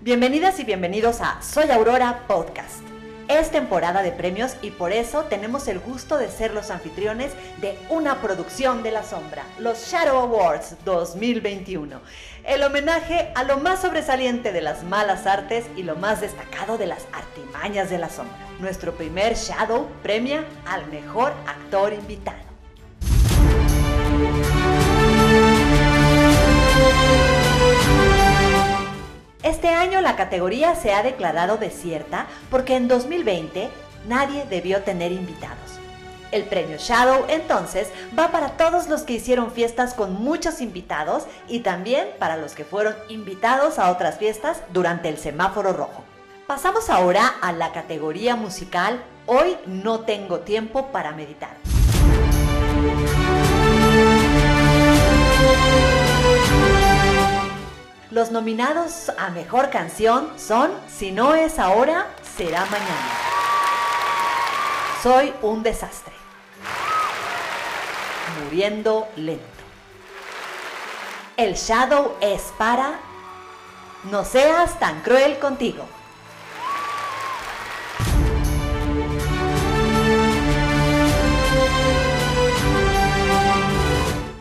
Bienvenidas y bienvenidos a Soy Aurora Podcast. Es temporada de premios y por eso tenemos el gusto de ser los anfitriones de una producción de la sombra, los Shadow Awards 2021. El homenaje a lo más sobresaliente de las malas artes y lo más destacado de las artimañas de la sombra. Nuestro primer Shadow premia al mejor actor invitado. Este año la categoría se ha declarado desierta porque en 2020 nadie debió tener invitados. El premio Shadow entonces va para todos los que hicieron fiestas con muchos invitados y también para los que fueron invitados a otras fiestas durante el semáforo rojo. Pasamos ahora a la categoría musical Hoy no tengo tiempo para meditar. Los nominados a Mejor Canción son Si no es ahora, será mañana. Soy un desastre. Muriendo lento. El Shadow es para No seas tan cruel contigo.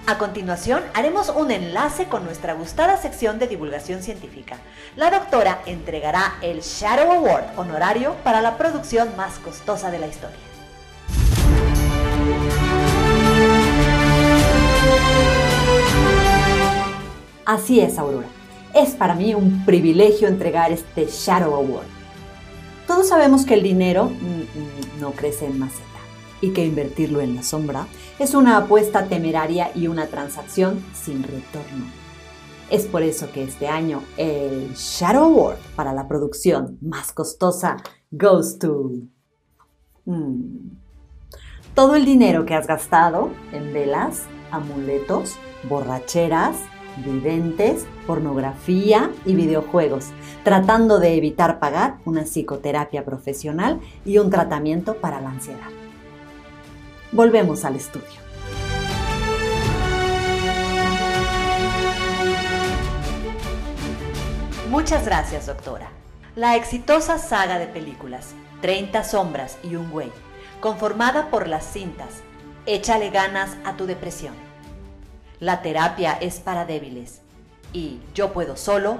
A continuación, haremos un enlace con nuestra gustada sección de divulgación científica. La doctora entregará el Shadow Award honorario para la producción más costosa de la historia. Así es, Aurora. Es para mí un privilegio entregar este Shadow Award. Todos sabemos que el dinero mm, mm, no crece en maceta y que invertirlo en la sombra es una apuesta temeraria y una transacción sin retorno. Es por eso que este año el Shadow Award para la producción más costosa goes to... Hmm, todo el dinero que has gastado en velas, amuletos, borracheras, videntes, pornografía y videojuegos, tratando de evitar pagar una psicoterapia profesional y un tratamiento para la ansiedad. Volvemos al estudio. Muchas gracias, doctora. La exitosa saga de películas 30 sombras y un güey, conformada por las cintas Échale ganas a tu depresión. La terapia es para débiles y Yo puedo solo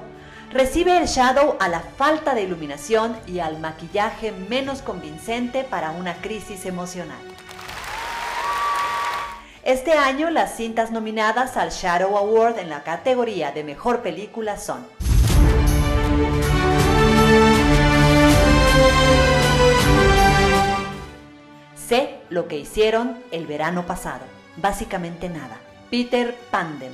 recibe el Shadow a la falta de iluminación y al maquillaje menos convincente para una crisis emocional. Este año las cintas nominadas al Shadow Award en la categoría de Mejor Película son Sé lo que hicieron el verano pasado. Básicamente nada. Peter Pandem.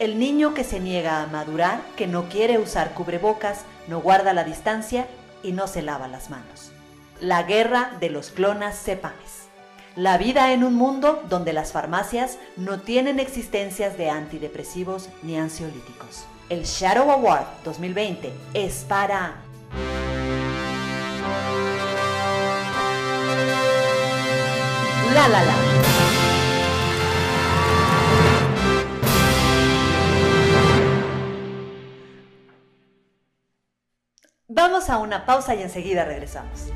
El niño que se niega a madurar, que no quiere usar cubrebocas, no guarda la distancia y no se lava las manos. La guerra de los clonas cepames. La vida en un mundo donde las farmacias no tienen existencias de antidepresivos ni ansiolíticos. El Shadow Award 2020 es para... La La La. Vamos a una pausa y enseguida regresamos.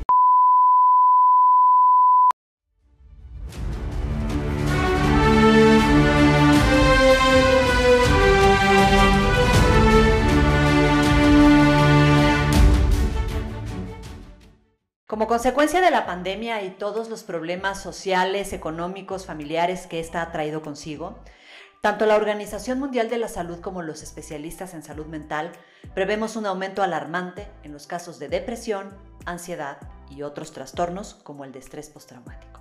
Como consecuencia de la pandemia y todos los problemas sociales, económicos, familiares que ésta ha traído consigo, tanto la Organización Mundial de la Salud como los especialistas en salud mental prevemos un aumento alarmante en los casos de depresión, ansiedad y otros trastornos como el de estrés postraumático.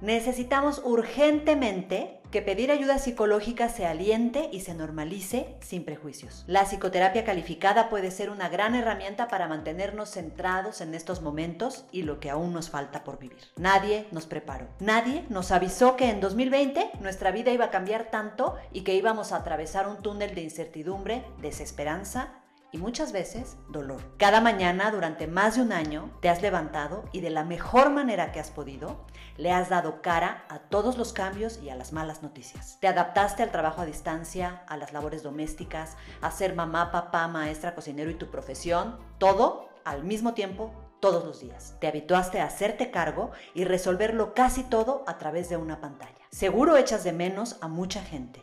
Necesitamos urgentemente que pedir ayuda psicológica se aliente y se normalice sin prejuicios. La psicoterapia calificada puede ser una gran herramienta para mantenernos centrados en estos momentos y lo que aún nos falta por vivir. Nadie nos preparó. Nadie nos avisó que en 2020 nuestra vida iba a cambiar tanto y que íbamos a atravesar un túnel de incertidumbre, desesperanza y muchas veces dolor. Cada mañana durante más de un año te has levantado y de la mejor manera que has podido le has dado cara a todos los cambios y a las malas noticias. Te adaptaste al trabajo a distancia, a las labores domésticas, a ser mamá, papá, maestra, cocinero y tu profesión, todo al mismo tiempo todos los días. Te habituaste a hacerte cargo y resolverlo casi todo a través de una pantalla. Seguro echas de menos a mucha gente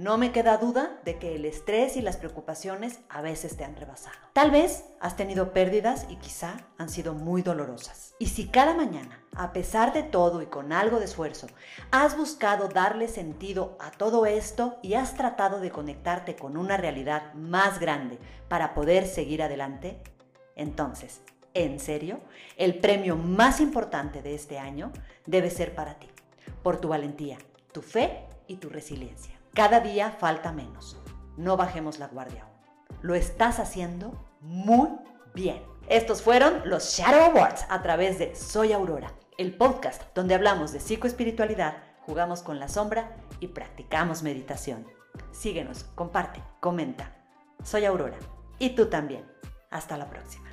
no me queda duda de que el estrés y las preocupaciones a veces te han rebasado. Tal vez has tenido pérdidas y quizá han sido muy dolorosas. Y si cada mañana, a pesar de todo y con algo de esfuerzo, has buscado darle sentido a todo esto y has tratado de conectarte con una realidad más grande para poder seguir adelante, entonces, en serio, el premio más importante de este año debe ser para ti, por tu valentía, tu fe y tu resiliencia. Cada día falta menos. No bajemos la guardia aún. Lo estás haciendo muy bien. Estos fueron los Shadow Awards a través de Soy Aurora, el podcast donde hablamos de psicoespiritualidad, jugamos con la sombra y practicamos meditación. Síguenos, comparte, comenta. Soy Aurora. Y tú también. Hasta la próxima.